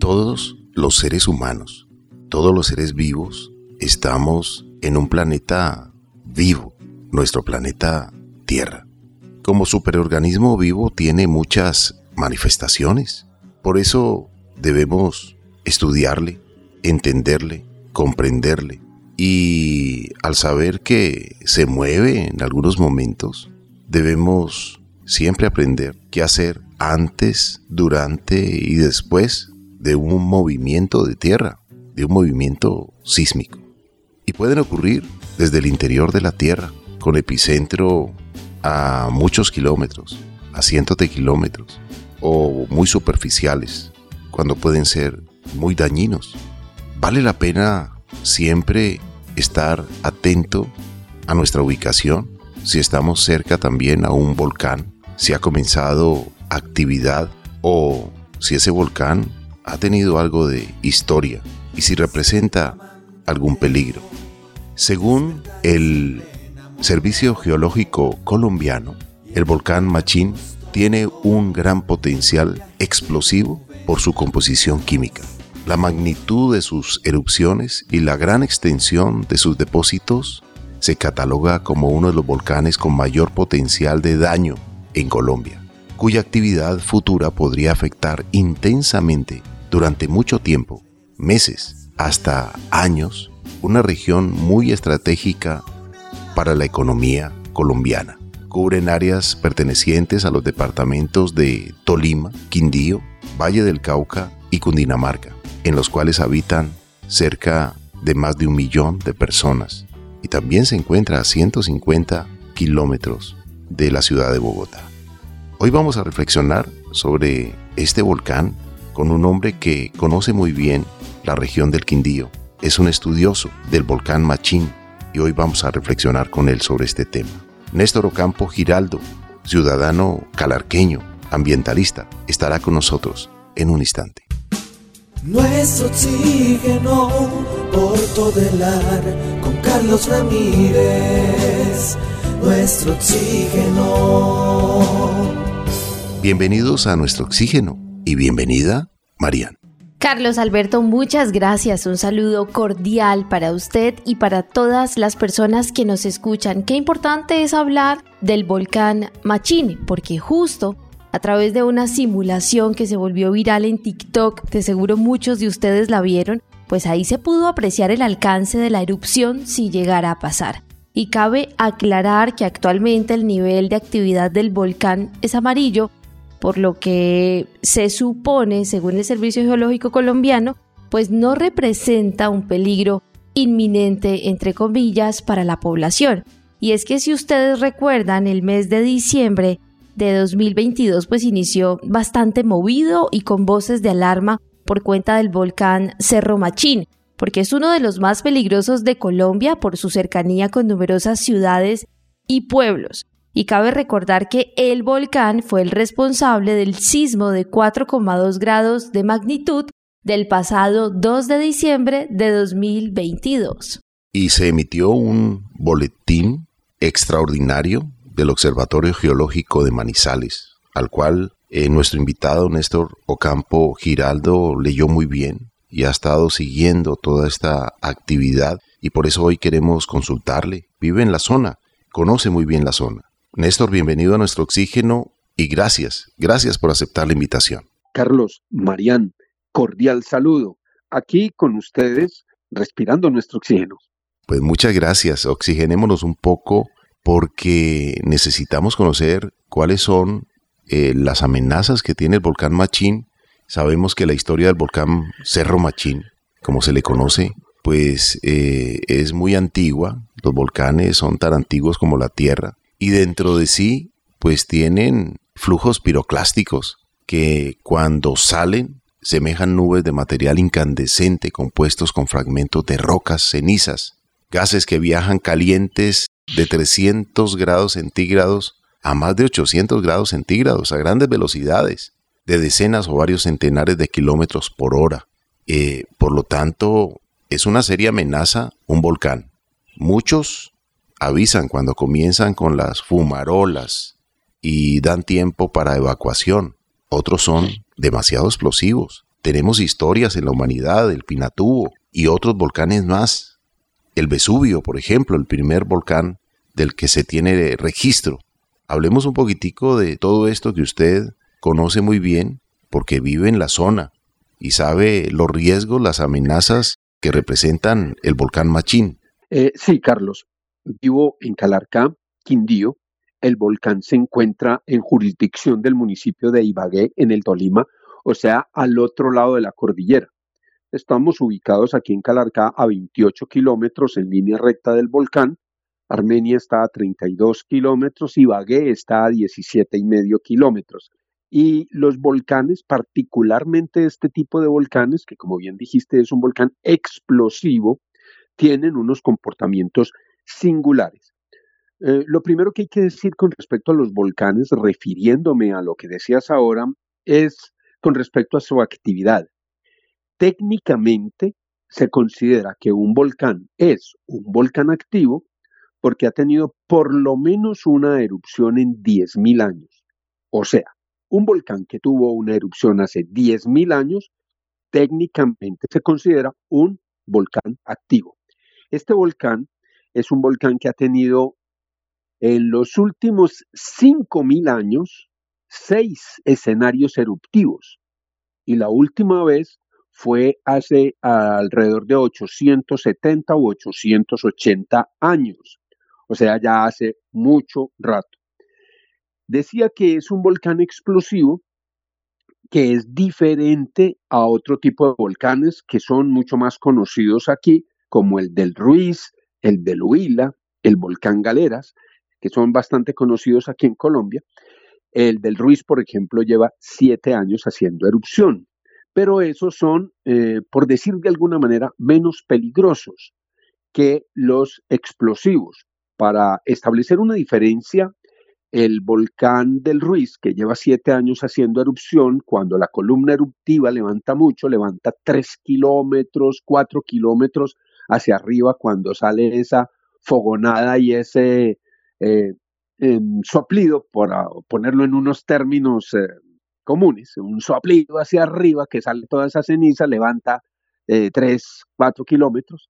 Todos los seres humanos, todos los seres vivos, estamos en un planeta vivo, nuestro planeta Tierra. Como superorganismo vivo tiene muchas manifestaciones. Por eso debemos estudiarle, entenderle, comprenderle. Y al saber que se mueve en algunos momentos, debemos siempre aprender qué hacer antes, durante y después de un movimiento de tierra, de un movimiento sísmico. Y pueden ocurrir desde el interior de la Tierra, con epicentro a muchos kilómetros, a cientos de kilómetros, o muy superficiales, cuando pueden ser muy dañinos. Vale la pena siempre estar atento a nuestra ubicación, si estamos cerca también a un volcán, si ha comenzado actividad o si ese volcán ha tenido algo de historia y si representa algún peligro. Según el Servicio Geológico Colombiano, el volcán Machín tiene un gran potencial explosivo por su composición química. La magnitud de sus erupciones y la gran extensión de sus depósitos se cataloga como uno de los volcanes con mayor potencial de daño en Colombia, cuya actividad futura podría afectar intensamente durante mucho tiempo, meses, hasta años, una región muy estratégica para la economía colombiana. Cubren áreas pertenecientes a los departamentos de Tolima, Quindío, Valle del Cauca y Cundinamarca, en los cuales habitan cerca de más de un millón de personas. Y también se encuentra a 150 kilómetros de la ciudad de Bogotá. Hoy vamos a reflexionar sobre este volcán con un hombre que conoce muy bien la región del Quindío. Es un estudioso del volcán Machín y hoy vamos a reflexionar con él sobre este tema. Néstor Ocampo Giraldo, ciudadano calarqueño, ambientalista, estará con nosotros en un instante. Nuestro oxígeno por todo el ar con Carlos Ramírez. Nuestro oxígeno. Bienvenidos a nuestro oxígeno y bienvenida, Marian. Carlos Alberto, muchas gracias. Un saludo cordial para usted y para todas las personas que nos escuchan. Qué importante es hablar del volcán Machín, porque justo a través de una simulación que se volvió viral en TikTok, de seguro muchos de ustedes la vieron, pues ahí se pudo apreciar el alcance de la erupción si llegara a pasar. Y cabe aclarar que actualmente el nivel de actividad del volcán es amarillo, por lo que se supone, según el Servicio Geológico Colombiano, pues no representa un peligro inminente, entre comillas, para la población. Y es que si ustedes recuerdan, el mes de diciembre de 2022 pues inició bastante movido y con voces de alarma por cuenta del volcán Cerro Machín, porque es uno de los más peligrosos de Colombia por su cercanía con numerosas ciudades y pueblos. Y cabe recordar que el volcán fue el responsable del sismo de 4,2 grados de magnitud del pasado 2 de diciembre de 2022. Y se emitió un boletín extraordinario del Observatorio Geológico de Manizales, al cual eh, nuestro invitado Néstor Ocampo Giraldo leyó muy bien y ha estado siguiendo toda esta actividad y por eso hoy queremos consultarle. Vive en la zona, conoce muy bien la zona. Néstor, bienvenido a nuestro oxígeno y gracias, gracias por aceptar la invitación. Carlos, Marían, cordial saludo. Aquí con ustedes, respirando nuestro oxígeno. Pues muchas gracias. Oxigenémonos un poco porque necesitamos conocer cuáles son eh, las amenazas que tiene el volcán Machín. Sabemos que la historia del volcán Cerro Machín, como se le conoce, pues eh, es muy antigua. Los volcanes son tan antiguos como la Tierra y dentro de sí pues tienen flujos piroclásticos que cuando salen semejan nubes de material incandescente compuestos con fragmentos de rocas, cenizas, gases que viajan calientes de 300 grados centígrados a más de 800 grados centígrados a grandes velocidades, de decenas o varios centenares de kilómetros por hora. Eh, por lo tanto, es una seria amenaza un volcán. Muchos avisan cuando comienzan con las fumarolas y dan tiempo para evacuación. Otros son demasiado explosivos Tenemos historias en la humanidad, el Pinatubo y otros volcanes más. El Vesubio, por ejemplo, el primer volcán del que se tiene registro. Hablemos un poquitico de todo esto que usted conoce muy bien porque vive en la zona y sabe los riesgos, las amenazas que representan el volcán Machín. Eh, sí, Carlos. Vivo en Calarcá, Quindío. El volcán se encuentra en jurisdicción del municipio de Ibagué, en el Tolima, o sea, al otro lado de la cordillera. Estamos ubicados aquí en Calarcá a 28 kilómetros en línea recta del volcán. Armenia está a 32 kilómetros Ibagué está a 17 y medio kilómetros. Y los volcanes, particularmente este tipo de volcanes, que como bien dijiste es un volcán explosivo, tienen unos comportamientos singulares. Eh, lo primero que hay que decir con respecto a los volcanes, refiriéndome a lo que decías ahora, es con respecto a su actividad. Técnicamente se considera que un volcán es un volcán activo porque ha tenido por lo menos una erupción en 10.000 años. O sea, un volcán que tuvo una erupción hace 10.000 años, técnicamente se considera un volcán activo. Este volcán es un volcán que ha tenido en los últimos 5.000 años seis escenarios eruptivos y la última vez fue hace alrededor de 870 u 880 años, o sea, ya hace mucho rato. Decía que es un volcán explosivo que es diferente a otro tipo de volcanes que son mucho más conocidos aquí, como el del Ruiz, el del Huila, el volcán Galeras, que son bastante conocidos aquí en Colombia. El del Ruiz, por ejemplo, lleva siete años haciendo erupción, pero esos son, eh, por decir de alguna manera, menos peligrosos que los explosivos. Para establecer una diferencia, el volcán del Ruiz, que lleva siete años haciendo erupción, cuando la columna eruptiva levanta mucho, levanta tres kilómetros, cuatro kilómetros hacia arriba cuando sale esa fogonada y ese eh, soplido, por ponerlo en unos términos eh, comunes, un soplido hacia arriba que sale toda esa ceniza, levanta eh, tres, cuatro kilómetros.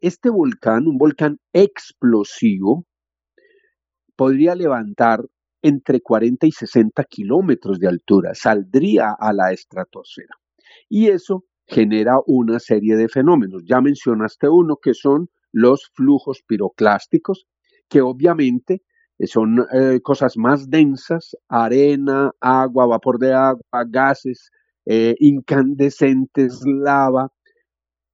Este volcán, un volcán explosivo, podría levantar entre 40 y 60 kilómetros de altura, saldría a la estratosfera. Y eso genera una serie de fenómenos. Ya mencionaste uno que son los flujos piroclásticos, que obviamente son eh, cosas más densas, arena, agua, vapor de agua, gases, eh, incandescentes, lava,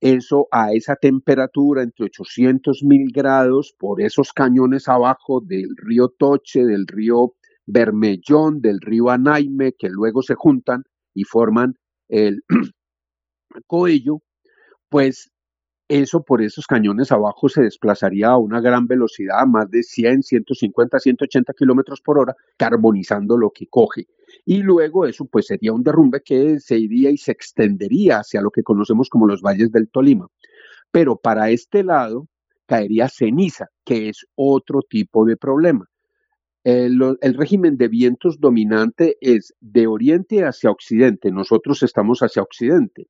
eso a esa temperatura entre 800 mil grados por esos cañones abajo del río Toche, del río Bermellón, del río Anaime, que luego se juntan y forman el Coello, pues eso por esos cañones abajo se desplazaría a una gran velocidad, más de 100, 150, 180 kilómetros por hora, carbonizando lo que coge. Y luego eso pues sería un derrumbe que se iría y se extendería hacia lo que conocemos como los valles del Tolima. Pero para este lado caería ceniza, que es otro tipo de problema. El, el, régimen de vientos dominante es de oriente hacia occidente, nosotros estamos hacia occidente.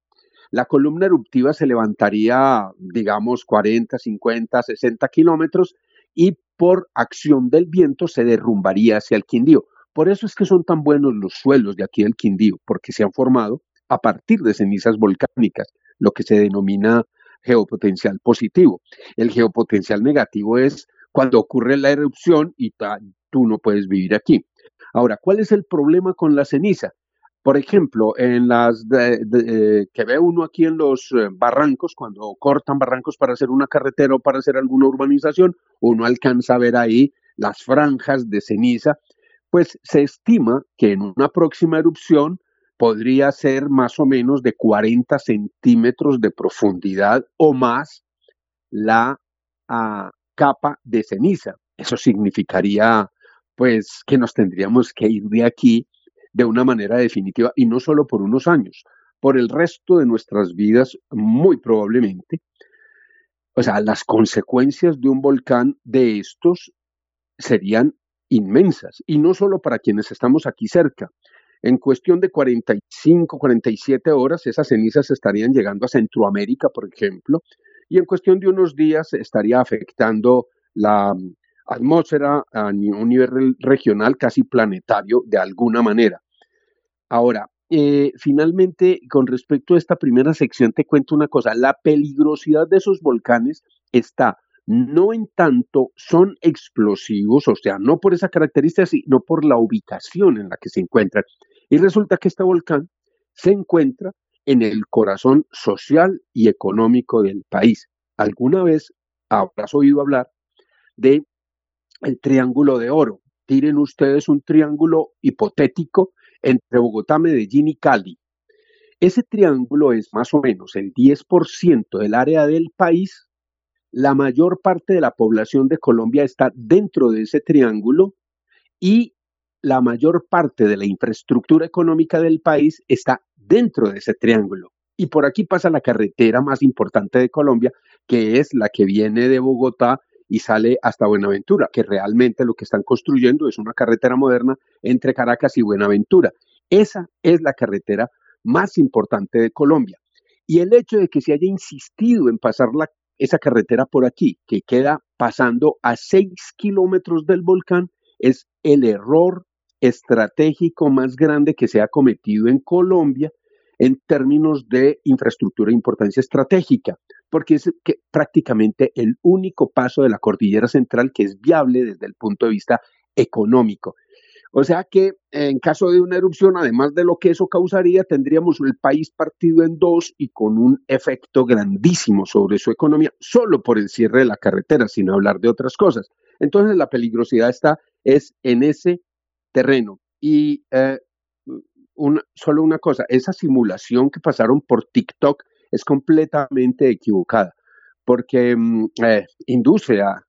La columna eruptiva se levantaría, digamos, 40, 50, 60 kilómetros y por acción del viento se derrumbaría hacia el Quindío. Por eso es que son tan buenos los suelos de aquí del Quindío, porque se han formado a partir de cenizas volcánicas, lo que se denomina geopotencial positivo. El geopotencial negativo es cuando ocurre la erupción y tú no puedes vivir aquí. Ahora, ¿cuál es el problema con la ceniza? Por ejemplo, en las eh, que ve uno aquí en los eh, barrancos, cuando cortan barrancos para hacer una carretera o para hacer alguna urbanización, uno alcanza a ver ahí las franjas de ceniza, pues se estima que en una próxima erupción podría ser más o menos de 40 centímetros de profundidad o más la ah, capa de ceniza. Eso significaría pues que nos tendríamos que ir de aquí de una manera definitiva y no solo por unos años, por el resto de nuestras vidas muy probablemente. O sea, las consecuencias de un volcán de estos serían inmensas y no solo para quienes estamos aquí cerca. En cuestión de 45, 47 horas, esas cenizas estarían llegando a Centroamérica, por ejemplo, y en cuestión de unos días estaría afectando la atmósfera a un nivel regional casi planetario de alguna manera. Ahora, eh, finalmente, con respecto a esta primera sección, te cuento una cosa. La peligrosidad de esos volcanes está no en tanto son explosivos, o sea, no por esa característica, sino por la ubicación en la que se encuentran. Y resulta que este volcán se encuentra en el corazón social y económico del país. ¿Alguna vez habrás oído hablar de el Triángulo de Oro? Tiren ustedes un triángulo hipotético entre Bogotá, Medellín y Cali. Ese triángulo es más o menos el 10% del área del país. La mayor parte de la población de Colombia está dentro de ese triángulo y la mayor parte de la infraestructura económica del país está dentro de ese triángulo. Y por aquí pasa la carretera más importante de Colombia, que es la que viene de Bogotá y sale hasta Buenaventura, que realmente lo que están construyendo es una carretera moderna entre Caracas y Buenaventura. Esa es la carretera más importante de Colombia. Y el hecho de que se haya insistido en pasar esa carretera por aquí, que queda pasando a 6 kilómetros del volcán, es el error estratégico más grande que se ha cometido en Colombia en términos de infraestructura de importancia estratégica, porque es que prácticamente el único paso de la cordillera central que es viable desde el punto de vista económico. O sea que en caso de una erupción, además de lo que eso causaría, tendríamos el país partido en dos y con un efecto grandísimo sobre su economía, solo por el cierre de la carretera, sin hablar de otras cosas. Entonces la peligrosidad está es en ese terreno. Y eh, solo una cosa, esa simulación que pasaron por TikTok es completamente equivocada, porque mm, eh, induce a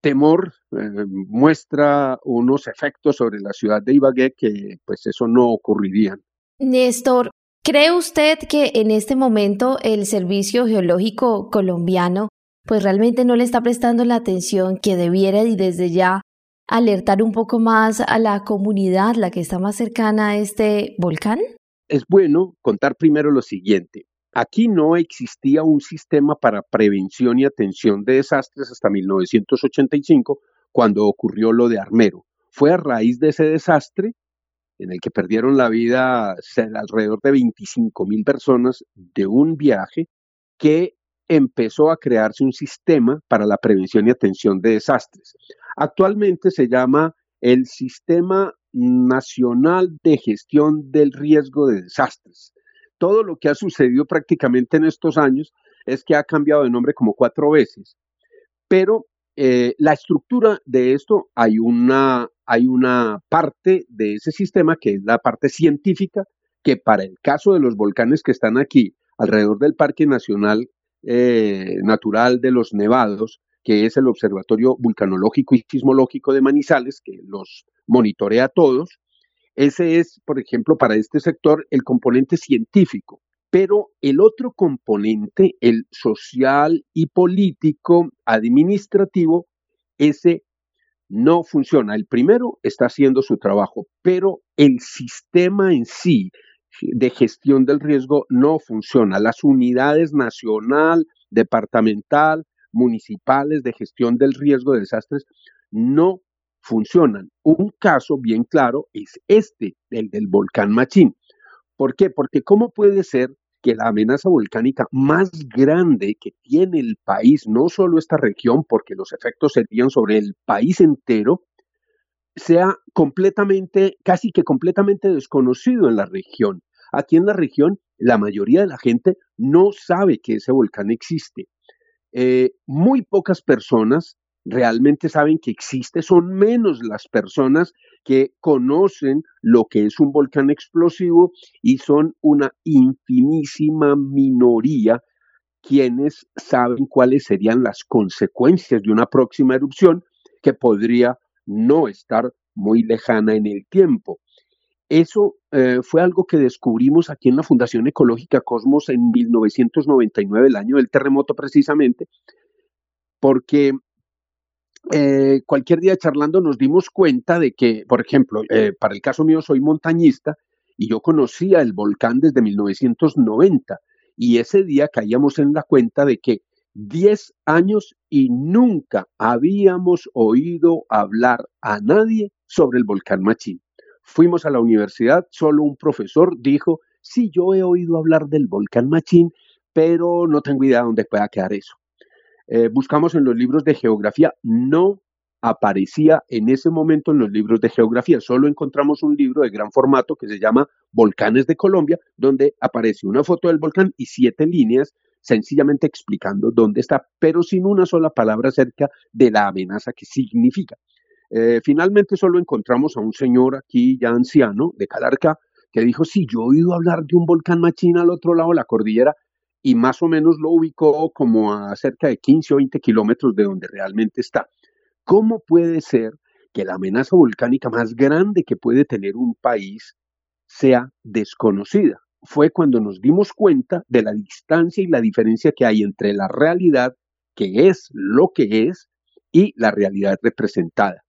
temor, eh, muestra unos efectos sobre la ciudad de Ibagué que pues eso no ocurrirían. Néstor, ¿cree usted que en este momento el Servicio Geológico colombiano pues realmente no le está prestando la atención que debiera y desde ya alertar un poco más a la comunidad, la que está más cercana a este volcán? Es bueno contar primero lo siguiente. Aquí no existía un sistema para prevención y atención de desastres hasta 1985, cuando ocurrió lo de Armero. Fue a raíz de ese desastre, en el que perdieron la vida alrededor de 25 mil personas de un viaje, que empezó a crearse un sistema para la prevención y atención de desastres. Actualmente se llama el Sistema Nacional de Gestión del Riesgo de Desastres. Todo lo que ha sucedido prácticamente en estos años es que ha cambiado de nombre como cuatro veces, pero eh, la estructura de esto hay una, hay una parte de ese sistema que es la parte científica, que para el caso de los volcanes que están aquí alrededor del Parque Nacional eh, Natural de los Nevados, que es el Observatorio Vulcanológico y Sismológico de Manizales, que los monitorea a todos. Ese es, por ejemplo, para este sector el componente científico. Pero el otro componente, el social y político, administrativo, ese no funciona. El primero está haciendo su trabajo, pero el sistema en sí de gestión del riesgo no funciona. Las unidades nacional, departamental, municipales de gestión del riesgo de desastres no funcionan. Un caso bien claro es este, el del volcán Machín. ¿Por qué? Porque ¿cómo puede ser que la amenaza volcánica más grande que tiene el país, no solo esta región, porque los efectos serían sobre el país entero, sea completamente, casi que completamente desconocido en la región. Aquí en la región, la mayoría de la gente no sabe que ese volcán existe. Eh, muy pocas personas realmente saben que existe, son menos las personas que conocen lo que es un volcán explosivo y son una infinísima minoría quienes saben cuáles serían las consecuencias de una próxima erupción que podría no estar muy lejana en el tiempo. Eso eh, fue algo que descubrimos aquí en la Fundación Ecológica Cosmos en 1999, el año del terremoto precisamente, porque eh, cualquier día charlando nos dimos cuenta de que, por ejemplo, eh, para el caso mío soy montañista y yo conocía el volcán desde 1990 y ese día caíamos en la cuenta de que 10 años y nunca habíamos oído hablar a nadie sobre el volcán Machín. Fuimos a la universidad, solo un profesor dijo, sí, yo he oído hablar del volcán Machín, pero no tengo idea de dónde pueda quedar eso. Eh, buscamos en los libros de geografía, no aparecía en ese momento en los libros de geografía. Solo encontramos un libro de gran formato que se llama Volcanes de Colombia, donde aparece una foto del volcán y siete líneas sencillamente explicando dónde está, pero sin una sola palabra acerca de la amenaza que significa. Eh, finalmente solo encontramos a un señor aquí ya anciano de Calarca que dijo, sí, yo he oído hablar de un volcán machina al otro lado de la cordillera y más o menos lo ubicó como a cerca de 15 o 20 kilómetros de donde realmente está. ¿Cómo puede ser que la amenaza volcánica más grande que puede tener un país sea desconocida? Fue cuando nos dimos cuenta de la distancia y la diferencia que hay entre la realidad, que es lo que es, y la realidad representada.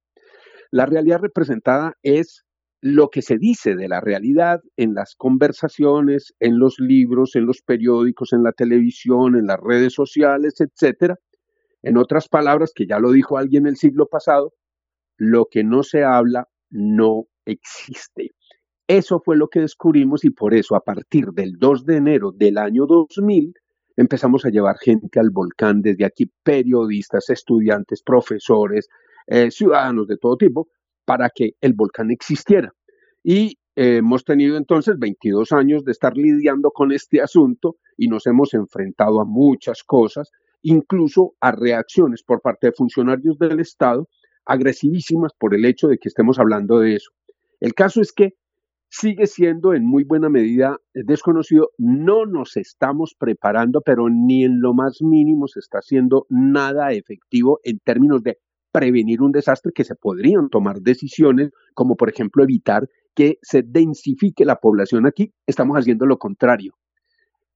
La realidad representada es lo que se dice de la realidad en las conversaciones, en los libros, en los periódicos, en la televisión, en las redes sociales, etcétera, en otras palabras, que ya lo dijo alguien el siglo pasado, lo que no se habla no existe. Eso fue lo que descubrimos y por eso a partir del 2 de enero del año 2000 empezamos a llevar gente al volcán desde aquí, periodistas, estudiantes, profesores, eh, ciudadanos de todo tipo, para que el volcán existiera. Y eh, hemos tenido entonces 22 años de estar lidiando con este asunto y nos hemos enfrentado a muchas cosas incluso a reacciones por parte de funcionarios del Estado agresivísimas por el hecho de que estemos hablando de eso. El caso es que sigue siendo en muy buena medida desconocido, no nos estamos preparando, pero ni en lo más mínimo se está haciendo nada efectivo en términos de prevenir un desastre que se podrían tomar decisiones, como por ejemplo evitar que se densifique la población aquí. Estamos haciendo lo contrario.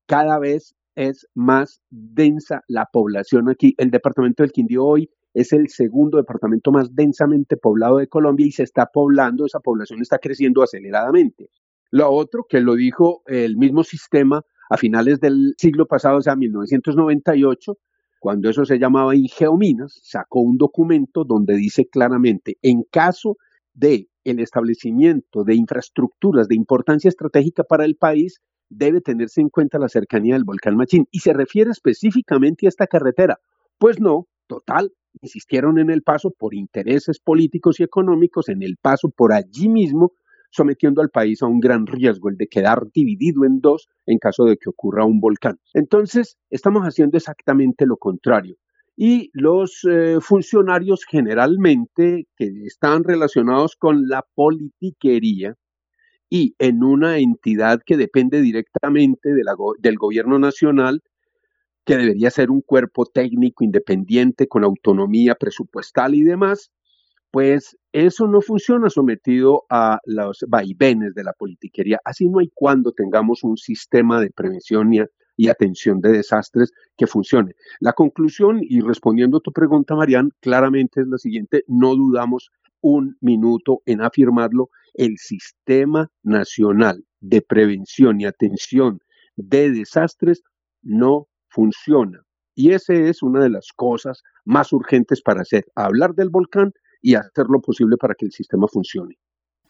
Cada vez es más densa la población aquí. El departamento del Quindío hoy es el segundo departamento más densamente poblado de Colombia y se está poblando, esa población está creciendo aceleradamente. Lo otro que lo dijo el mismo sistema a finales del siglo pasado, o sea, 1998, cuando eso se llamaba Ingeominas, sacó un documento donde dice claramente, en caso de el establecimiento de infraestructuras de importancia estratégica para el país, debe tenerse en cuenta la cercanía del volcán Machín. Y se refiere específicamente a esta carretera. Pues no, total, insistieron en el paso por intereses políticos y económicos, en el paso por allí mismo, sometiendo al país a un gran riesgo, el de quedar dividido en dos en caso de que ocurra un volcán. Entonces, estamos haciendo exactamente lo contrario. Y los eh, funcionarios generalmente que están relacionados con la politiquería, y en una entidad que depende directamente del gobierno nacional, que debería ser un cuerpo técnico independiente con autonomía presupuestal y demás, pues eso no funciona sometido a los vaivenes de la politiquería. Así no hay cuando tengamos un sistema de prevención y, atención de desastres que funcione. La conclusión, y respondiendo a tu pregunta, Marian, claramente es la siguiente, no dudamos un minuto en afirmarlo, el Sistema Nacional de Prevención y Atención de Desastres no funciona. Y esa es una de las cosas más urgentes para hacer, hablar del volcán y hacer lo posible para que el sistema funcione.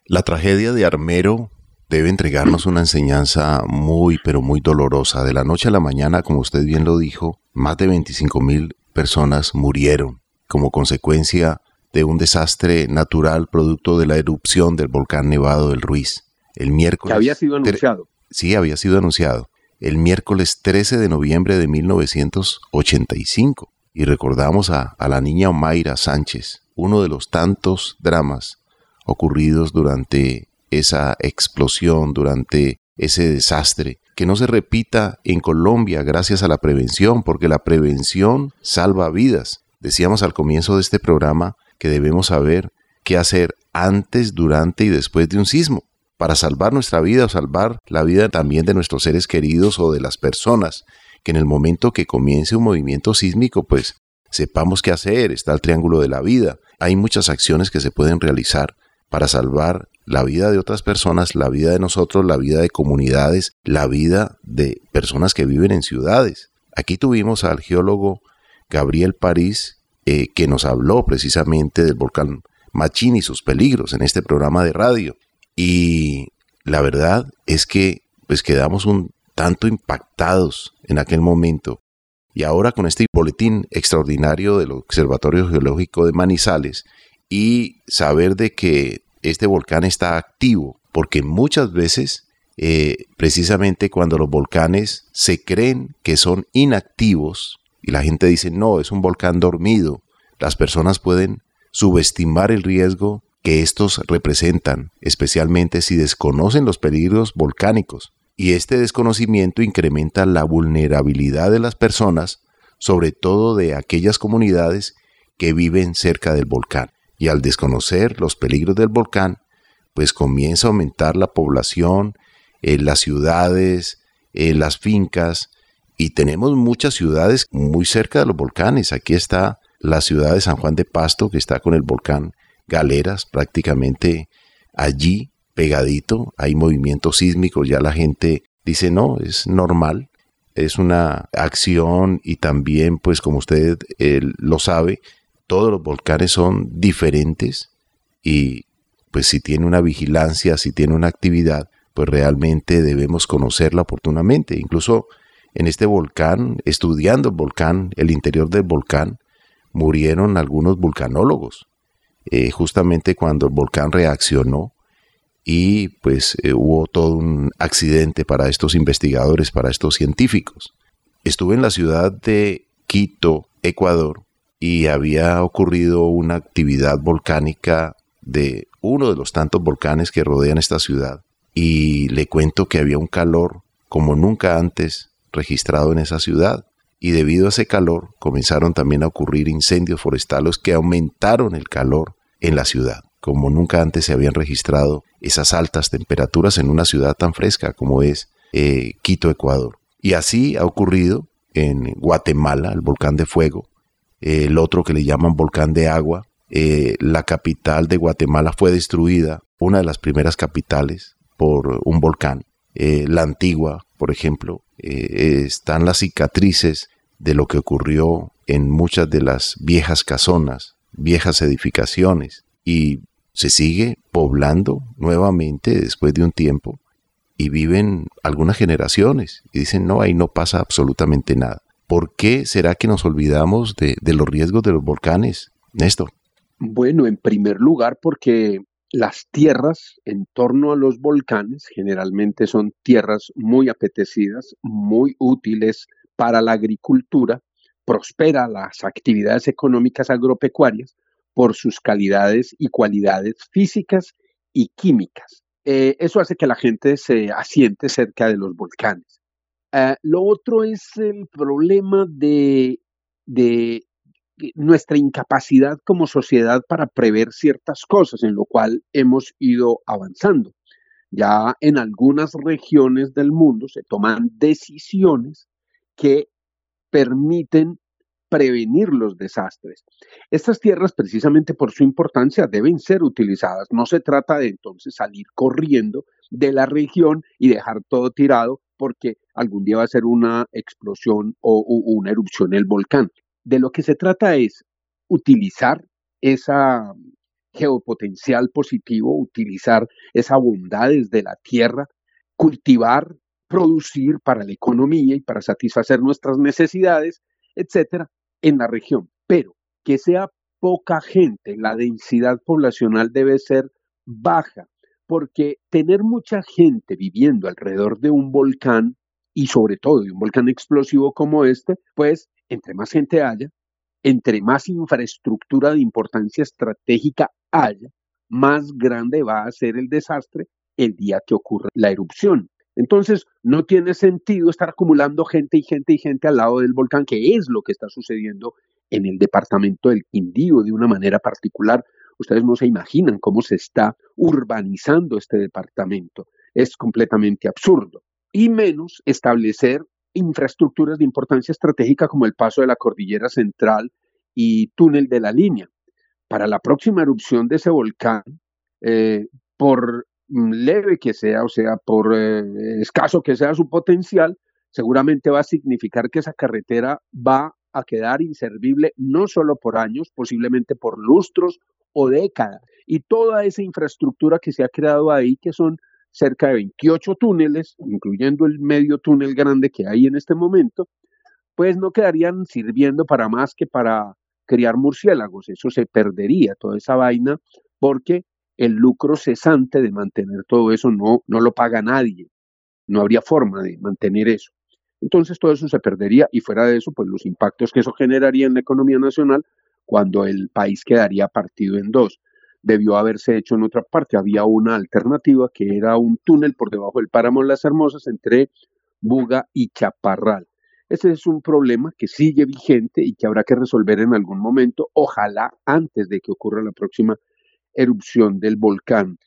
La tragedia de Armero debe entregarnos una enseñanza muy, pero muy dolorosa. De la noche a la mañana, como usted bien lo dijo, más de 25 mil personas murieron como consecuencia de un desastre natural producto de la erupción del volcán Nevado del Ruiz. El miércoles. Que había sido anunciado. Sí, había sido anunciado. El miércoles 13 de noviembre de 1985. Y recordamos a, a la niña Omaira Sánchez, uno de los tantos dramas ocurridos durante esa explosión, durante ese desastre, que no se repita en Colombia gracias a la prevención, porque la prevención salva vidas. Decíamos al comienzo de este programa que debemos saber qué hacer antes, durante y después de un sismo para salvar nuestra vida o salvar la vida también de nuestros seres queridos o de las personas, que en el momento que comience un movimiento sísmico, pues sepamos qué hacer, está el triángulo de la vida. Hay muchas acciones que se pueden realizar para salvar la vida de otras personas, la vida de nosotros, la vida de comunidades, la vida de personas que viven en ciudades. Aquí tuvimos al geólogo Gabriel París, eh, que nos habló precisamente del volcán Machín y sus peligros en este programa de radio. Y la verdad es que pues quedamos un tanto impactados en aquel momento. Y ahora con este boletín extraordinario del Observatorio Geológico de Manizales y saber de que este volcán está activo, porque muchas veces, eh, precisamente cuando los volcanes se creen que son inactivos y la gente dice, no, es un volcán dormido, las personas pueden subestimar el riesgo que estos representan, especialmente si desconocen los peligros volcánicos. Y este desconocimiento incrementa la vulnerabilidad de las personas, sobre todo de aquellas comunidades que viven cerca del volcán. Y al desconocer los peligros del volcán, pues comienza a aumentar la población, en las ciudades, en las fincas, y tenemos muchas ciudades muy cerca de los volcanes. Aquí está la ciudad de San Juan de Pasto, que está con el volcán galeras prácticamente allí pegadito, hay movimientos sísmicos, ya la gente dice, no, es normal, es una acción y también, pues como usted lo sabe, todos los volcanes son diferentes y pues si tiene una vigilancia, si tiene una actividad, pues realmente debemos conocerla oportunamente. Incluso en este volcán, estudiando el volcán, el interior del volcán, murieron algunos vulcanólogos eh, justamente cuando el volcán reaccionó y pues eh, hubo todo un accidente para estos investigadores, para estos científicos. Estuve en la ciudad de Quito, Ecuador, y había ocurrido una actividad volcánica de uno de los tantos volcanes que rodean esta ciudad. Y le cuento que había un calor como nunca antes registrado en esa ciudad. Y debido a ese calor comenzaron también a ocurrir incendios forestales que aumentaron el calor en la ciudad, como nunca antes se habían registrado esas altas temperaturas en una ciudad tan fresca como es eh, Quito, Ecuador. Y así ha ocurrido en Guatemala, el volcán de fuego, el otro que le llaman volcán de agua. Eh, la capital de Guatemala fue destruida, una de las primeras capitales, por un volcán. Eh, la antigua, por ejemplo, están las cicatrices de lo que ocurrió en muchas de las viejas casonas viejas edificaciones y se sigue poblando nuevamente después de un tiempo y viven algunas generaciones y dicen no, ahí no pasa absolutamente nada. ¿Por qué será que nos olvidamos de, los riesgos de los volcanes, Néstor? Bueno, en primer lugar porque las tierras en torno a los volcanes generalmente son tierras muy apetecidas, muy útiles para la agricultura prospera las actividades económicas agropecuarias por sus calidades y cualidades físicas y químicas. Eh, eso hace que la gente se asiente cerca de los volcanes. Eh, lo otro es el problema de nuestra incapacidad como sociedad para prever ciertas cosas, en lo cual hemos ido avanzando. Ya en algunas regiones del mundo se toman decisiones que permiten prevenir los desastres. Estas tierras, precisamente por su importancia, deben ser utilizadas. No se trata de entonces salir corriendo de la región y dejar todo tirado porque algún día va a ser una explosión o, una erupción el volcán. De lo que se trata es utilizar esa geopotencial positivo, utilizar esas bondades de la tierra, cultivar producir para la economía y para satisfacer nuestras necesidades, etcétera, en la región. Pero que sea poca gente, la densidad poblacional debe ser baja, porque tener mucha gente viviendo alrededor de un volcán y sobre todo de un volcán explosivo como este, pues entre más gente haya, entre más infraestructura de importancia estratégica haya, más grande va a ser el desastre el día que ocurra la erupción. Entonces, no tiene sentido estar acumulando gente y gente y gente al lado del volcán, que es lo que está sucediendo en el departamento del Quindío de una manera particular. Ustedes no se imaginan cómo se está urbanizando este departamento. Es completamente absurdo. Y menos establecer infraestructuras de importancia estratégica como el paso de la cordillera central y túnel de la línea. Para la próxima erupción de ese volcán, eh, por leve que sea, o sea, por eh, escaso que sea su potencial, seguramente va a significar que esa carretera va a quedar inservible no solo por años, posiblemente por lustros o décadas. Y toda esa infraestructura que se ha creado ahí, que son cerca de 28 túneles, incluyendo el medio túnel grande que hay en este momento, pues no quedarían sirviendo para más que para criar murciélagos. Eso se perdería, toda esa vaina, porque el lucro cesante de mantener todo eso no, no lo paga nadie. No habría forma de mantener eso. Entonces todo eso se perdería y fuera de eso, pues los impactos que eso generaría en la economía nacional cuando el país quedaría partido en dos. Debió haberse hecho en otra parte. Había una alternativa que era un túnel por debajo del páramo de las Hermosas entre Buga y Chaparral. Ese es un problema que sigue vigente y que habrá que resolver en algún momento, ojalá antes de que ocurra la próxima erupción del volcán.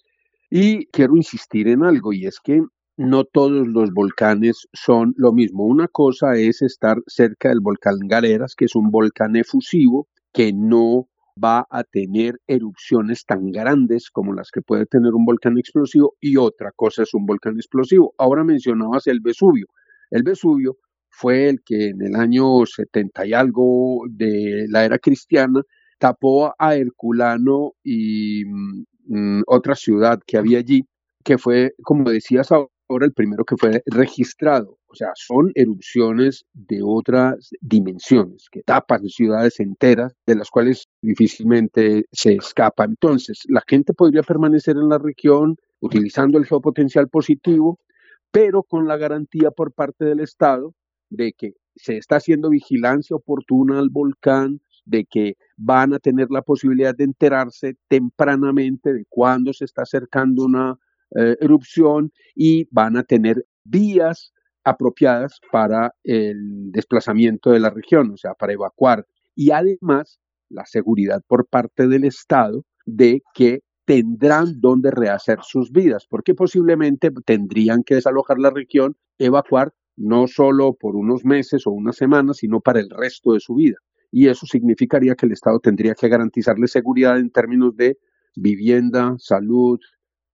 Y quiero insistir en algo, y es que no todos los volcanes son lo mismo. Una cosa es estar cerca del volcán Galeras, que es un volcán efusivo que no va a tener erupciones tan grandes como las que puede tener un volcán explosivo y otra cosa es un volcán explosivo. Ahora mencionabas el Vesubio. El Vesubio fue el que en el año 70 y algo de la era cristiana tapó a Herculano y mm, otra ciudad que había allí, que fue, como decías ahora, el primero que fue registrado. O sea, son erupciones de otras dimensiones que tapan ciudades enteras de las cuales difícilmente se escapa. Entonces, la gente podría permanecer en la región utilizando el geopotencial positivo, pero con la garantía por parte del Estado de que se está haciendo vigilancia oportuna al volcán, de que van a tener la posibilidad de enterarse tempranamente de cuándo se está acercando una eh, erupción y van a tener vías apropiadas para el desplazamiento de la región, o sea, para evacuar. Y además, la seguridad por parte del Estado de que tendrán donde rehacer sus vidas, porque posiblemente tendrían que desalojar la región, evacuar no solo por unos meses o unas semanas, sino para el resto de su vida. Y eso significaría que el Estado tendría que garantizarle seguridad en términos de vivienda, salud,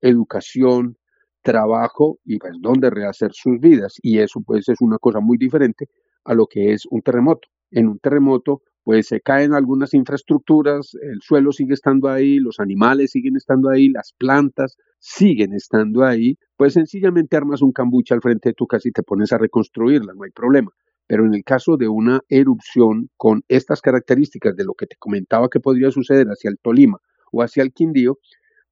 educación, trabajo y pues dónde rehacer sus vidas. Y eso pues es una cosa muy diferente a lo que es un terremoto. En un terremoto pues se caen algunas infraestructuras, el suelo sigue estando ahí, los animales siguen estando ahí, las plantas siguen estando ahí, pues sencillamente armas un cambuche al frente de tu casa y te pones a reconstruirla, no hay problema. Pero en el caso de una erupción con estas características de lo que te comentaba que podría suceder hacia el Tolima o hacia el Quindío,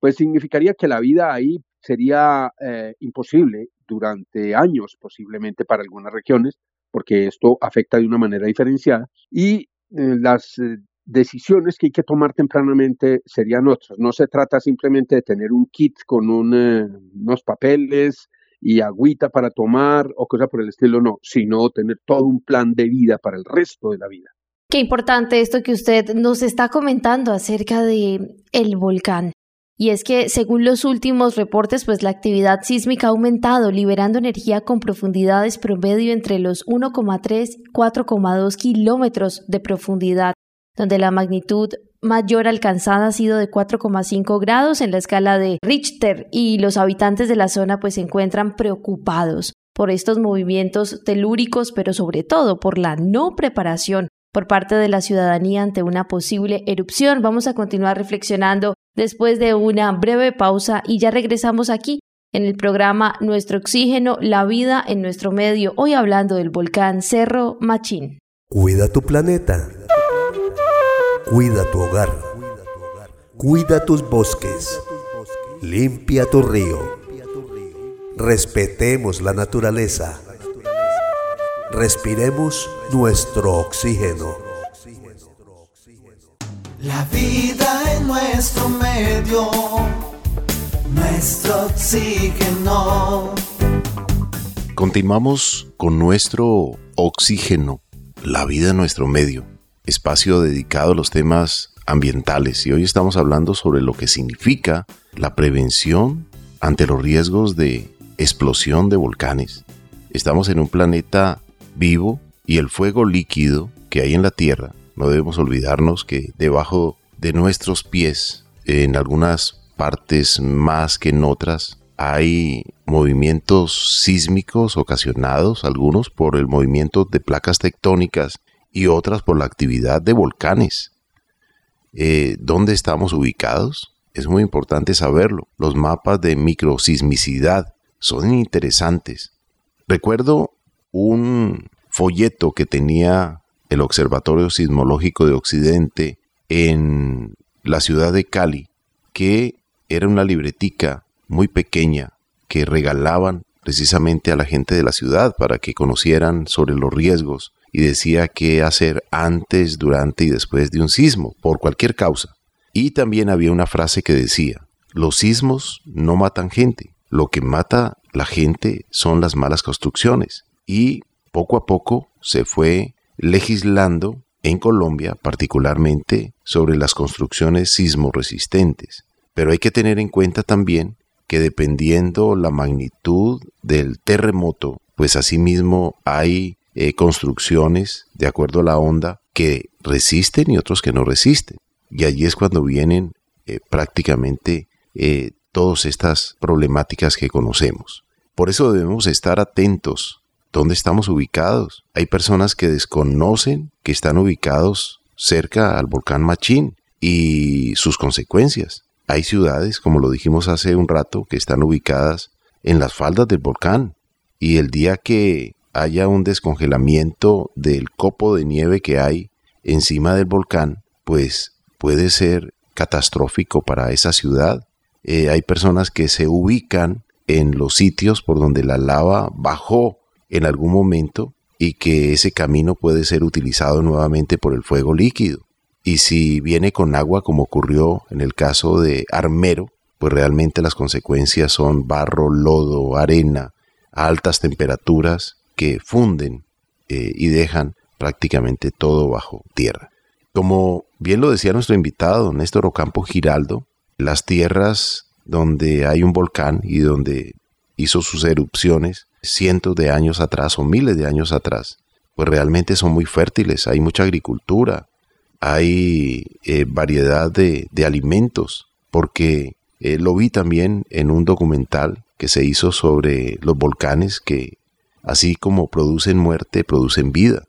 pues significaría que la vida ahí sería eh, imposible durante años posiblemente para algunas regiones, porque esto afecta de una manera diferenciada. Y eh, las eh, decisiones que hay que tomar tempranamente serían otras. No se trata simplemente de tener un kit con eh, unos papeles y agüita para tomar o cosa por el estilo, no, sino tener todo un plan de vida para el resto de la vida. Qué importante esto que usted nos está comentando acerca de el volcán. Y es que, según los últimos reportes, pues la actividad sísmica ha aumentado, liberando energía con profundidades promedio entre los 1,3 y 4,2 kilómetros de profundidad, donde la magnitud mayor alcanzada ha sido de 4,5 grados en la escala de Richter y los habitantes de la zona pues se encuentran preocupados por estos movimientos telúricos, pero sobre todo por la no preparación por parte de la ciudadanía ante una posible erupción. Vamos a continuar reflexionando después de una breve pausa y ya regresamos aquí en el programa Nuestro Oxígeno, la vida en nuestro medio, hoy hablando del volcán Cerro Machín. Cuida tu planeta. Cuida tu hogar. Cuida tus bosques. Limpia tu río. Respetemos la naturaleza. Respiremos nuestro oxígeno. La vida en nuestro medio, nuestro oxígeno. Continuamos con nuestro oxígeno, la vida en nuestro medio, espacio dedicado a los temas ambientales y hoy estamos hablando sobre lo que significa la prevención ante los riesgos de explosión de volcanes. Estamos en un planeta vivo y el fuego líquido que hay en la Tierra no debemos olvidarnos que debajo de nuestros pies, en algunas partes más que en otras hay movimientos sísmicos ocasionados, algunos por el movimiento de placas tectónicas y otras por la actividad de volcanes. Eh, ¿Dónde estamos ubicados? Es muy importante saberlo. Los mapas de microsismicidad son interesantes. Recuerdo un folleto que tenía el Observatorio Sismológico de Occidente en la ciudad de Cali, que era una libretica muy pequeña que regalaban precisamente a la gente de la ciudad para que conocieran sobre los riesgos y decía qué hacer antes, durante y después de un sismo, por cualquier causa. Y también había una frase que decía, los sismos no matan gente, lo que mata la gente son las malas construcciones. Y poco a poco se fue legislando en Colombia particularmente sobre las construcciones sismo resistentes. Pero hay que tener en cuenta también que dependiendo la magnitud del terremoto, pues asimismo hay eh, construcciones de acuerdo a la onda que resisten y otros que no resisten. Y allí es cuando vienen eh, prácticamente eh, todas estas problemáticas que conocemos. Por eso debemos estar atentos. ¿Dónde estamos ubicados? Hay personas que desconocen que están ubicados cerca al volcán Machín y sus consecuencias. Hay ciudades, como lo dijimos hace un rato, que están ubicadas en las faldas del volcán y el día que haya un descongelamiento del copo de nieve que hay encima del volcán, pues puede ser catastrófico para esa ciudad. Eh, hay personas que se ubican en los sitios por donde la lava bajó en algún momento y que ese camino puede ser utilizado nuevamente por el fuego líquido. Y si viene con agua, como ocurrió en el caso de Armero, pues realmente las consecuencias son barro, lodo, arena, altas temperaturas que funden eh, y dejan prácticamente todo bajo tierra. Como bien lo decía nuestro invitado, Néstor Ocampo Giraldo, las tierras donde hay un volcán y donde hizo sus erupciones cientos de años atrás o miles de años atrás, pues realmente son muy fértiles, hay mucha agricultura, hay eh, variedad de, alimentos, porque eh, lo vi también en un documental que se hizo sobre los volcanes que, así como producen muerte, producen vida.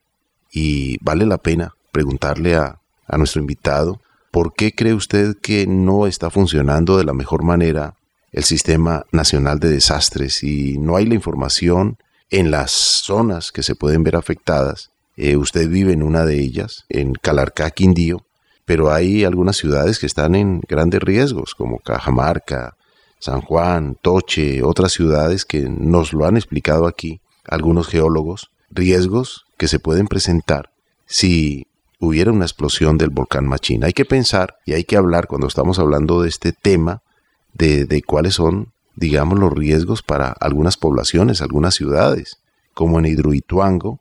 Y vale la pena preguntarle a, a nuestro invitado, ¿por qué cree usted que no está funcionando de la mejor manera el Sistema Nacional de Desastres y no hay la información en las zonas que se pueden ver afectadas eh, usted vive en una de ellas, en Calarcá, Quindío, pero hay algunas ciudades que están en grandes riesgos, como Cajamarca, San Juan, Toche, otras ciudades que nos lo han explicado aquí algunos geólogos, riesgos que se pueden presentar si hubiera una explosión del volcán Machín. Hay que pensar y hay que hablar cuando estamos hablando de este tema de, de cuáles son, digamos, los riesgos para algunas poblaciones, algunas ciudades, como en Hidroituango,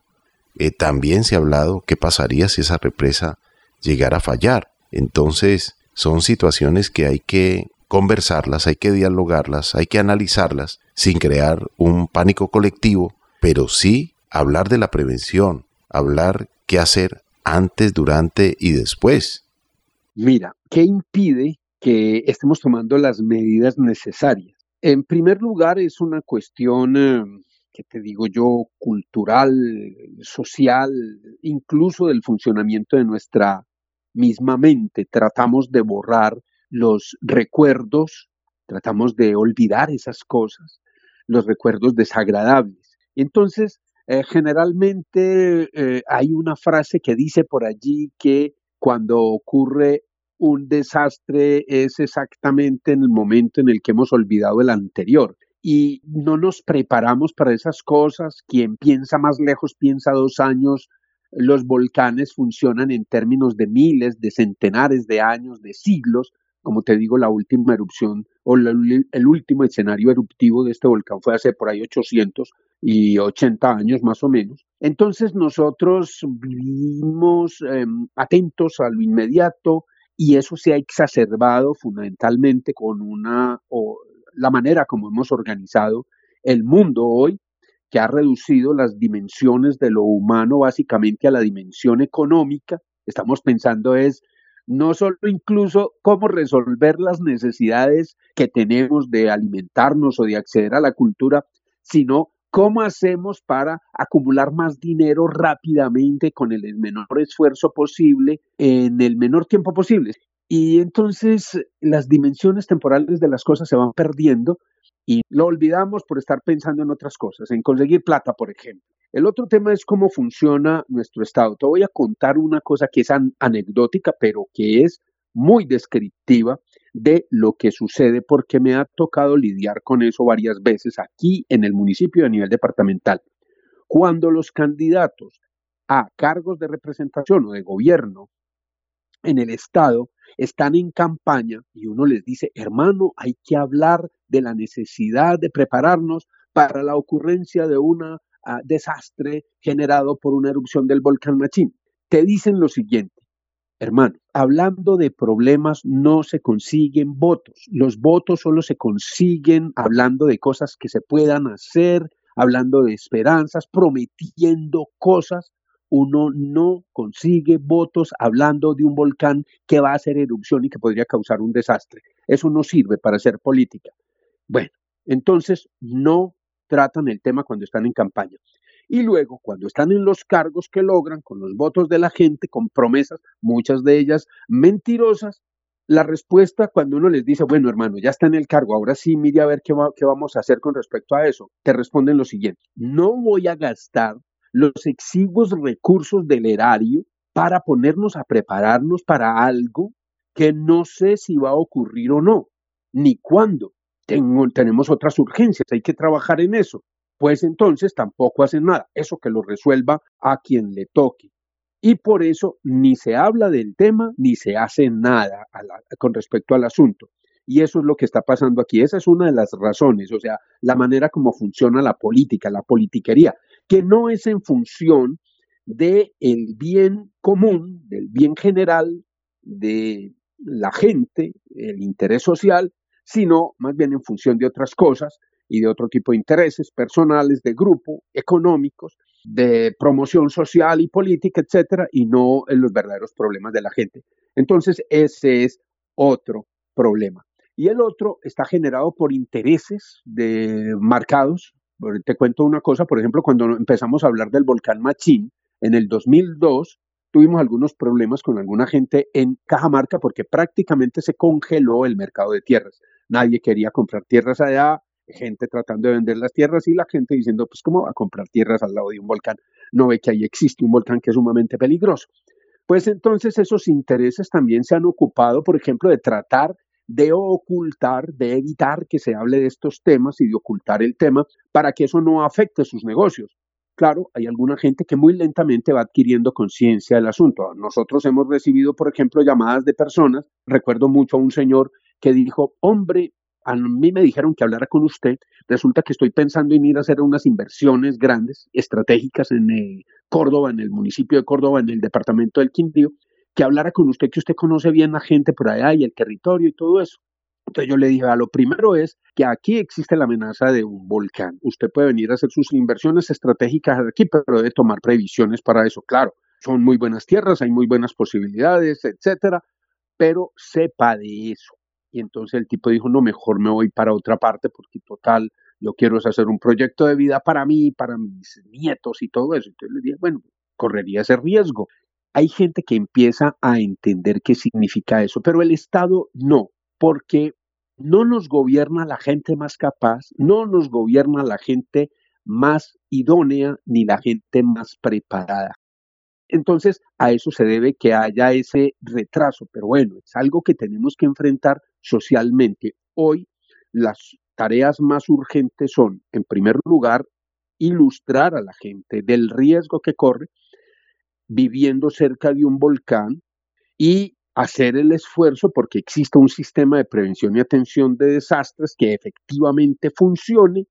eh, también se ha hablado qué pasaría si esa represa llegara a fallar. Entonces, son situaciones que hay que conversarlas, hay que dialogarlas, hay que analizarlas sin crear un pánico colectivo, pero sí hablar de la prevención, hablar qué hacer antes, durante y después. Mira, ¿qué impide que estemos tomando las medidas necesarias? En primer lugar, es una cuestión eh, que te digo yo, cultural, social, incluso del funcionamiento de nuestra misma mente. Tratamos de borrar los recuerdos, tratamos de olvidar esas cosas, los recuerdos desagradables. Entonces, eh, generalmente eh, hay una frase que dice por allí que cuando ocurre un desastre es exactamente en el momento en el que hemos olvidado el anterior y no nos preparamos para esas cosas. Quien piensa más lejos piensa dos años. Los volcanes funcionan en términos de miles, de centenares de años, de siglos. Como te digo, la última erupción o el último escenario eruptivo de este volcán fue hace por ahí 880 años más o menos. Entonces nosotros vivimos em, atentos a lo inmediato y eso se ha exacerbado fundamentalmente con una la manera como hemos organizado el mundo hoy, que ha reducido las dimensiones de lo humano básicamente a la dimensión económica. Estamos pensando es no solo incluso cómo resolver las necesidades que tenemos de alimentarnos o de acceder a la cultura, sino cómo hacemos para acumular más dinero rápidamente con el menor esfuerzo posible en el menor tiempo posible. Y entonces las dimensiones temporales de las cosas se van perdiendo y lo olvidamos por estar pensando en otras cosas, en conseguir plata, por ejemplo. El otro tema es cómo funciona nuestro Estado. Te voy a contar una cosa que es anecdótica, pero que es muy descriptiva de lo que sucede porque me ha tocado lidiar con eso varias veces aquí en el municipio a nivel departamental. Cuando los candidatos a cargos de representación o de gobierno en el Estado están en campaña y uno les dice, hermano, hay que hablar de la necesidad de prepararnos para la ocurrencia de un desastre generado por una erupción del volcán Machín. Te dicen lo siguiente, hermano, hablando de problemas no se consiguen votos. Los votos solo se consiguen hablando de cosas que se puedan hacer, hablando de esperanzas, prometiendo cosas uno no consigue votos hablando de un volcán que va a hacer erupción y que podría causar un desastre. Eso no sirve para hacer política. Bueno, entonces no tratan el tema cuando están en campaña. Y luego, cuando están en los cargos que logran, con los votos de la gente, con promesas, muchas de ellas mentirosas, la respuesta cuando uno les dice, bueno, hermano, ya está en el cargo, ahora sí, mire a ver qué, qué vamos a hacer con respecto a eso, te responden lo siguiente, no voy a gastar los exiguos recursos del erario para ponernos a prepararnos para algo que no sé si va a ocurrir o no, ni cuándo. tenemos otras urgencias, hay que trabajar en eso. Pues entonces tampoco hacen nada, eso que lo resuelva a quien le toque. Y por eso ni se habla del tema ni se hace nada con respecto al asunto. Y eso es lo que está pasando aquí. Esa es una de las razones, o sea, la manera como funciona la política, la politiquería que no es en función del el bien común, del bien general de la gente, el interés social, sino más bien en función de otras cosas y de otro tipo de intereses personales, de grupo, económicos, de promoción social y política, etcétera, y no en los verdaderos problemas de la gente. Entonces, ese es otro problema. Y el otro está generado por intereses de marcados te cuento una cosa, por ejemplo, cuando empezamos a hablar del volcán Machín, en el 2002 tuvimos algunos problemas con alguna gente en Cajamarca porque prácticamente se congeló el mercado de tierras. Nadie quería comprar tierras allá, gente tratando de vender las tierras y la gente diciendo, pues, ¿cómo va a comprar tierras al lado de un volcán? No ve que ahí existe un volcán que es sumamente peligroso. Pues entonces esos intereses también se han ocupado, por ejemplo, de tratar de ocultar, de evitar que se hable de estos temas y de ocultar el tema para que eso no afecte sus negocios. Claro, hay alguna gente que muy lentamente va adquiriendo conciencia del asunto. Nosotros hemos recibido, por ejemplo, llamadas de personas. Recuerdo mucho a un señor que dijo, hombre, a mí me dijeron que hablara con usted. Resulta que estoy pensando en ir a hacer unas inversiones grandes, estratégicas en eh, Córdoba, en el municipio de Córdoba, en el departamento del Quindío que hablara con usted, que usted conoce bien la gente por allá y el territorio y todo eso. Entonces yo le dije, a lo primero es que aquí existe la amenaza de un volcán. Usted puede venir a hacer sus inversiones estratégicas aquí, pero debe tomar previsiones para eso. Claro, son muy buenas tierras, hay muy buenas posibilidades, etcétera, pero sepa de eso. Y entonces el tipo dijo, no, mejor me voy para otra parte porque total, yo quiero hacer un proyecto de vida para mí, para mis nietos y todo eso. Entonces le dije, bueno, correría ese riesgo hay gente que empieza a entender qué significa eso, pero el Estado no, porque no nos gobierna la gente más capaz, no nos gobierna la gente más idónea ni la gente más preparada. Entonces, a eso se debe que haya ese retraso, pero bueno, es algo que tenemos que enfrentar socialmente. Hoy las tareas más urgentes son, en primer lugar, ilustrar a la gente del riesgo que corre viviendo cerca de un volcán y hacer el esfuerzo porque exista un sistema de prevención y atención de desastres que efectivamente funcione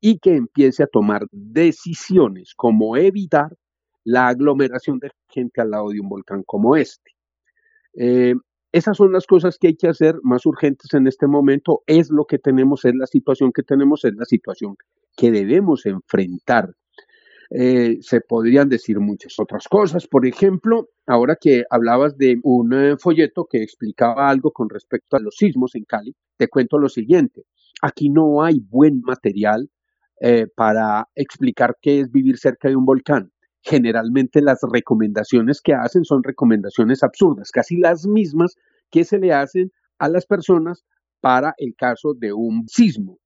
y que empiece a tomar decisiones como evitar la aglomeración de gente al lado de un volcán como este. Eh, esas son las cosas que hay que hacer más urgentes en este momento. Es lo que tenemos, es la situación que tenemos, es la situación que debemos enfrentar. Eh, se podrían decir muchas otras cosas. Por ejemplo, ahora que hablabas de un eh, folleto que explicaba algo con respecto a los sismos en Cali, te cuento lo siguiente. Aquí no hay buen material eh, para explicar qué es vivir cerca de un volcán. Generalmente las recomendaciones que hacen son recomendaciones absurdas, casi las mismas que se le hacen a las personas para el caso de un sismo.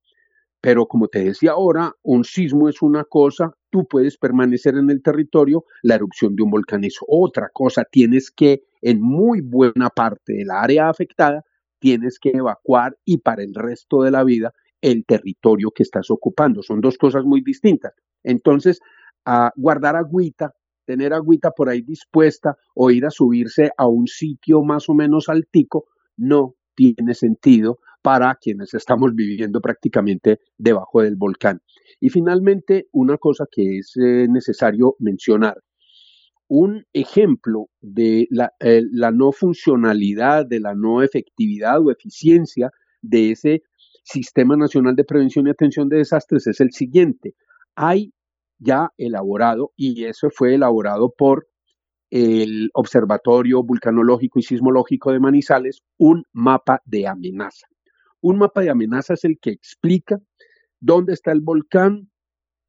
Pero como te decía ahora, un sismo es una cosa, tú puedes permanecer en el territorio, la erupción de un volcán es otra cosa, tienes que, en muy buena parte del área afectada, tienes que evacuar y para el resto de la vida el territorio que estás ocupando. Son dos cosas muy distintas. Entonces, a guardar agüita, tener agüita por ahí dispuesta o ir a subirse a un sitio más o menos altico, no tiene sentido para quienes estamos viviendo prácticamente debajo del volcán. Y finalmente, una cosa que es eh, necesario mencionar. Un ejemplo de la, eh, la no funcionalidad, de la no efectividad o eficiencia de ese Sistema Nacional de Prevención y Atención de Desastres es el siguiente. Hay ya elaborado, y eso fue elaborado por el Observatorio Vulcanológico y Sismológico de Manizales, un mapa de amenaza. Un mapa de amenaza es el que explica dónde está el volcán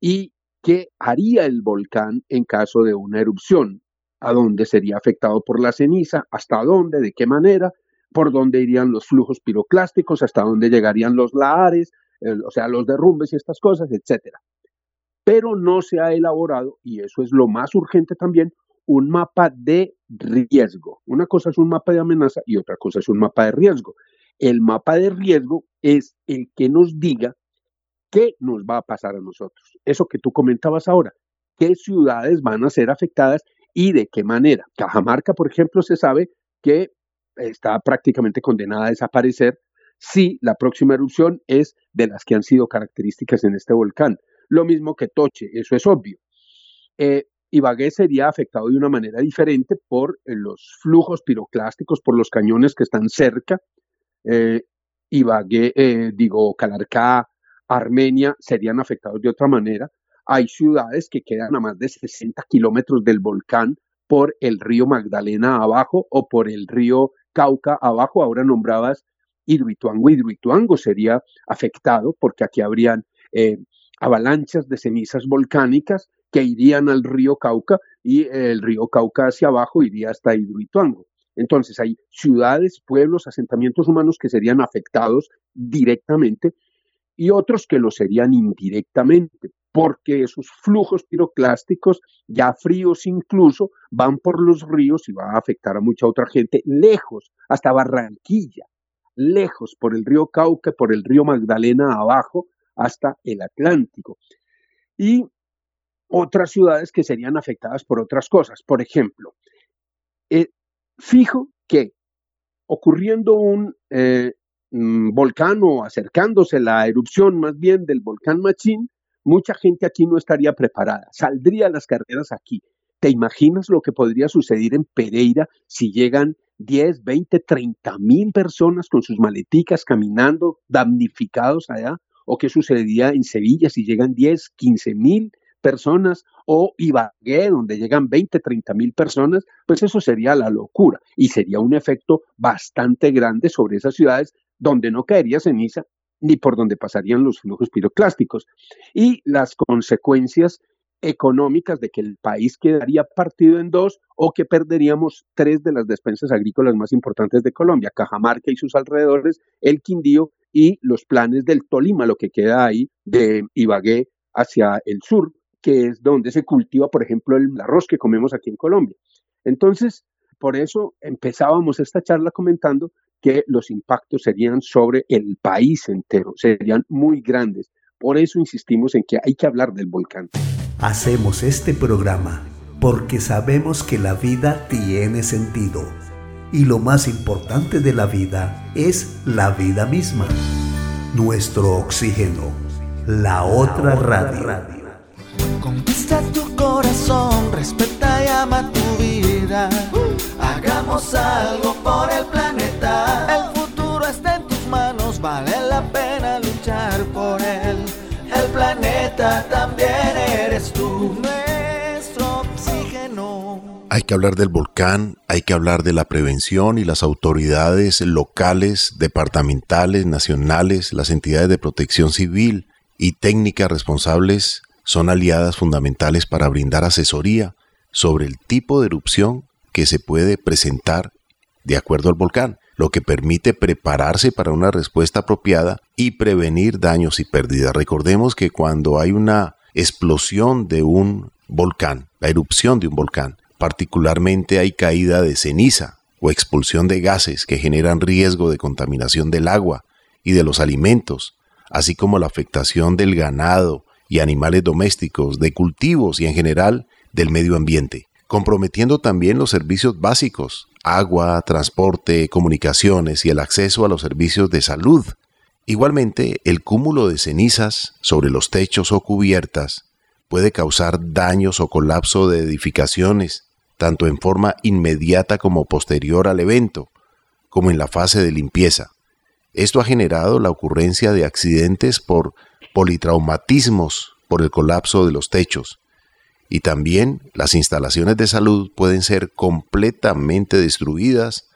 y qué haría el volcán en caso de una erupción, a dónde sería afectado por la ceniza, hasta dónde, de qué manera, por dónde irían los flujos piroclásticos, hasta dónde llegarían los lahares, o sea, los derrumbes y estas cosas, etcétera. Pero no se ha elaborado, y eso es lo más urgente también, un mapa de riesgo. Una cosa es un mapa de amenaza y otra cosa es un mapa de riesgo. El mapa de riesgo es el que nos diga qué nos va a pasar a nosotros. Eso que tú comentabas ahora, qué ciudades van a ser afectadas y de qué manera. Cajamarca, por ejemplo, se sabe que está prácticamente condenada a desaparecer si la próxima erupción es de las que han sido características en este volcán. Lo mismo que Toche, eso es obvio. Eh, Ibagué sería afectado de una manera diferente por eh, los flujos piroclásticos, por los cañones que están cerca. Eh, Ibagué, eh, digo, Calarcá, Armenia serían afectados de otra manera. Hay ciudades que quedan a más de 60 kilómetros del volcán por el río Magdalena abajo o por el río Cauca abajo, ahora nombrabas Hidroituango. Hidroituango sería afectado porque aquí habrían eh, avalanchas de cenizas volcánicas que irían al río Cauca y el río Cauca hacia abajo iría hasta Hidroituango. Entonces hay ciudades, pueblos, asentamientos humanos que serían afectados directamente y otros que lo serían indirectamente porque esos flujos piroclásticos, ya fríos incluso, van por los ríos y va a afectar a mucha otra gente lejos, hasta Barranquilla, lejos por el río Cauca, por el río Magdalena abajo, hasta el Atlántico. Y otras ciudades que serían afectadas por otras cosas. Por ejemplo, eh, fijo que ocurriendo un eh, mm, volcán o acercándose la erupción más bien del volcán Machín, mucha gente aquí no estaría preparada, saldría a las carreras aquí. ¿Te imaginas lo que podría suceder en Pereira si llegan 10, 20, 30 mil personas con sus maleticas caminando damnificados allá? ¿O qué sucedería en Sevilla si llegan 10, 15 mil personas? ¿O Ibagué, donde llegan 20, 30 mil personas? Pues eso sería la locura y sería un efecto bastante grande sobre esas ciudades donde no caería ceniza ni por donde pasarían los flujos piroclásticos. Y las consecuencias económicas de que el país quedaría partido en dos o que perderíamos tres de las despensas agrícolas más importantes de Colombia, Cajamarca y sus alrededores, el Quindío y los planes del Tolima, lo que queda ahí de Ibagué hacia el sur, que es donde se cultiva, por ejemplo, el arroz que comemos aquí en Colombia. Entonces, por eso empezábamos esta charla comentando que los impactos serían sobre el país entero, serían muy grandes. Por eso insistimos en que hay que hablar del volcán. Hacemos este programa porque sabemos que la vida tiene sentido y lo más importante de la vida es la vida misma. Nuestro oxígeno, la otra radio. Conquista tu corazón, respeta y ama tu vida. Hagamos algo por el planeta. El futuro está en tus manos, vale la pena luchar por él. El planeta también Hay que hablar del volcán, hay que hablar de la prevención y las autoridades locales, departamentales, nacionales, las entidades de protección civil y técnicas responsables son aliadas fundamentales para brindar asesoría sobre el tipo de erupción que se puede presentar de acuerdo al volcán, lo que permite prepararse para una respuesta apropiada y prevenir daños y pérdidas. Recordemos que cuando hay una explosión de un volcán, la erupción de un volcán, particularmente hay caída de ceniza o expulsión de gases que generan riesgo de contaminación del agua y de los alimentos, así como la afectación del ganado y animales domésticos, de cultivos y en general del medio ambiente, comprometiendo también los servicios básicos, agua, transporte, comunicaciones y el acceso a los servicios de salud. Igualmente, el cúmulo de cenizas sobre los techos o cubiertas puede causar daños o colapso de edificaciones, tanto en forma inmediata como posterior al evento, como en la fase de limpieza. Esto ha generado la ocurrencia de accidentes por politraumatismos por el colapso de los techos. Y también las instalaciones de salud pueden ser completamente destruidas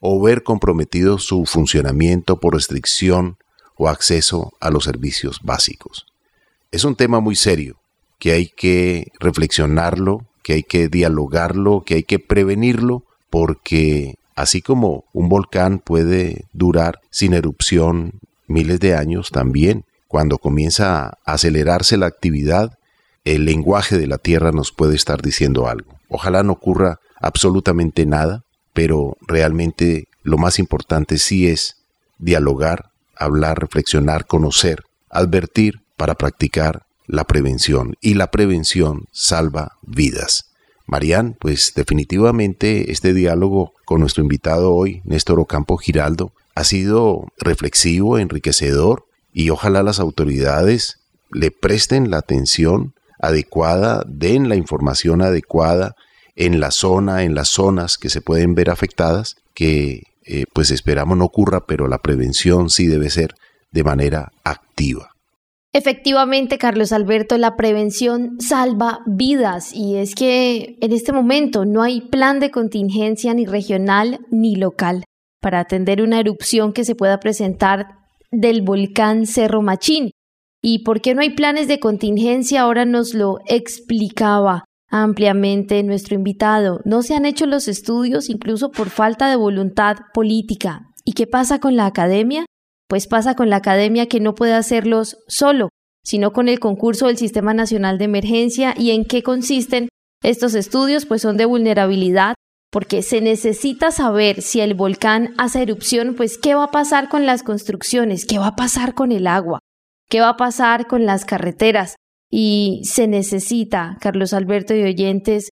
o ver comprometido su funcionamiento por restricción o acceso a los servicios básicos. Es un tema muy serio que hay que reflexionarlo, que hay que dialogarlo, que hay que prevenirlo, porque así como un volcán puede durar sin erupción miles de años, también cuando comienza a acelerarse la actividad, el lenguaje de la Tierra nos puede estar diciendo algo. Ojalá no ocurra absolutamente nada, pero realmente lo más importante sí es dialogar, hablar, reflexionar, conocer, advertir para practicar la prevención. Y la prevención salva vidas. Marían, pues definitivamente este diálogo con nuestro invitado hoy, Néstor Ocampo Giraldo, ha sido reflexivo, enriquecedor y ojalá las autoridades le presten la atención adecuada, den la información adecuada en la zona, en las zonas que se pueden ver afectadas, que eh, pues esperamos no ocurra, pero la prevención sí debe ser de manera activa. Efectivamente, Carlos Alberto, la prevención salva vidas y es que en este momento no hay plan de contingencia ni regional ni local para atender una erupción que se pueda presentar del volcán Cerro Machín. ¿Y por qué no hay planes de contingencia? Ahora nos lo explicaba ampliamente nuestro invitado. No se han hecho los estudios incluso por falta de voluntad política. ¿Y qué pasa con la academia? Pues pasa con la academia que no puede hacerlos solo, sino con el concurso del Sistema Nacional de Emergencia. Y en qué consisten estos estudios, pues son de vulnerabilidad, porque se necesita saber si el volcán hace erupción, pues qué va a pasar con las construcciones, qué va a pasar con el agua, qué va a pasar con las carreteras. Y se necesita, Carlos Alberto y oyentes,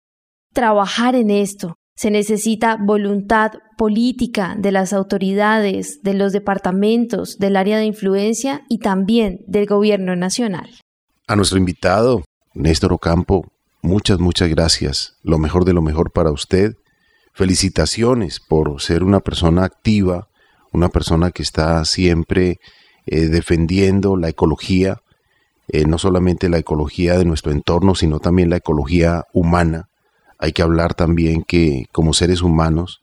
trabajar en esto, se necesita voluntad política de las autoridades, de los departamentos, del área de influencia y también del gobierno nacional. A nuestro invitado, Néstor Ocampo, muchas, muchas gracias. Lo mejor de lo mejor para usted. Felicitaciones por ser una persona activa, una persona que está siempre eh, defendiendo la ecología, eh, no solamente la ecología de nuestro entorno, sino también la ecología humana hay que hablar también que como seres humanos,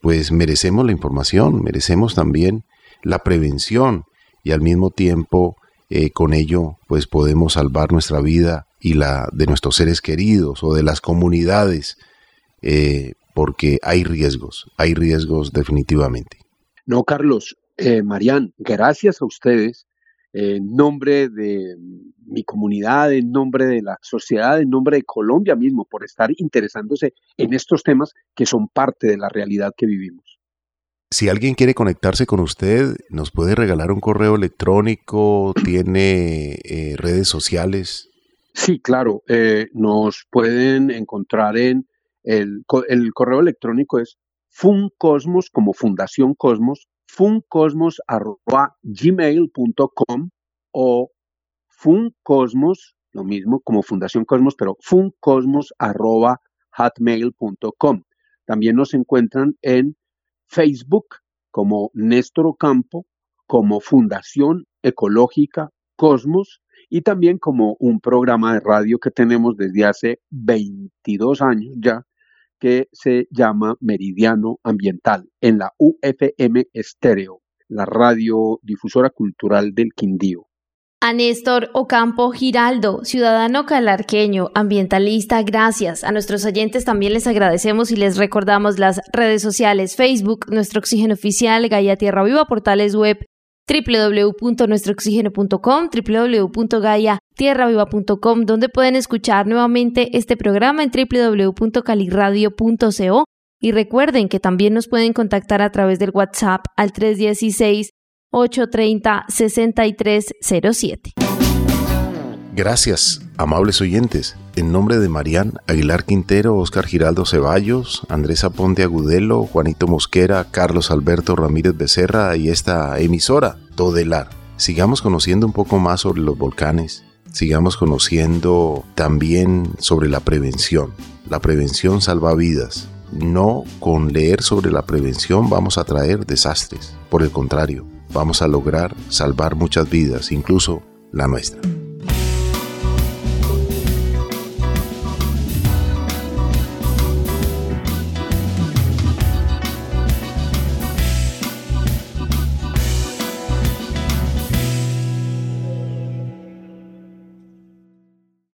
pues merecemos la información, merecemos también la prevención y al mismo tiempo eh, con ello pues podemos salvar nuestra vida y la de nuestros seres queridos o de las comunidades eh, porque hay riesgos, hay riesgos definitivamente. No, Carlos, eh, Marían, gracias a ustedes en nombre de mi comunidad, en nombre de la sociedad, en nombre de Colombia mismo, por estar interesándose en estos temas que son parte de la realidad que vivimos. Si alguien quiere conectarse con usted, nos puede regalar un correo electrónico, tiene eh, redes sociales. Sí, claro, eh, nos pueden encontrar en el, el correo electrónico es funcosmos como Fundación Cosmos funcosmos.gmail.com o funcosmos, lo mismo como Fundación Cosmos, pero funcosmos.hotmail.com. También nos encuentran en Facebook como Néstor Ocampo, como Fundación Ecológica Cosmos y también como un programa de radio que tenemos desde hace 22 años ya, que se llama Meridiano Ambiental en la UFM Estéreo, la radiodifusora cultural del Quindío. A Néstor Ocampo Giraldo, ciudadano calarqueño, ambientalista, gracias. A nuestros oyentes también les agradecemos y les recordamos las redes sociales, Facebook, Nuestro Oxígeno Oficial, Gaia Tierra Viva, portales web www.nuestrooxígeno.com, www.gaiatierraviva.com, donde pueden escuchar nuevamente este programa en www.caliradio.co y recuerden que también nos pueden contactar a través del WhatsApp al 316 830-6307. Gracias, amables oyentes. En nombre de Marían Aguilar Quintero, Oscar Giraldo Ceballos, Andrés Aponte Agudelo, Juanito Mosquera, Carlos Alberto Ramírez Becerra y esta emisora, Todelar. Sigamos conociendo un poco más sobre los volcanes, sigamos conociendo también sobre la prevención. La prevención salva vidas. No con leer sobre la prevención vamos a traer desastres. Por el contrario, vamos a lograr salvar muchas vidas, incluso la nuestra.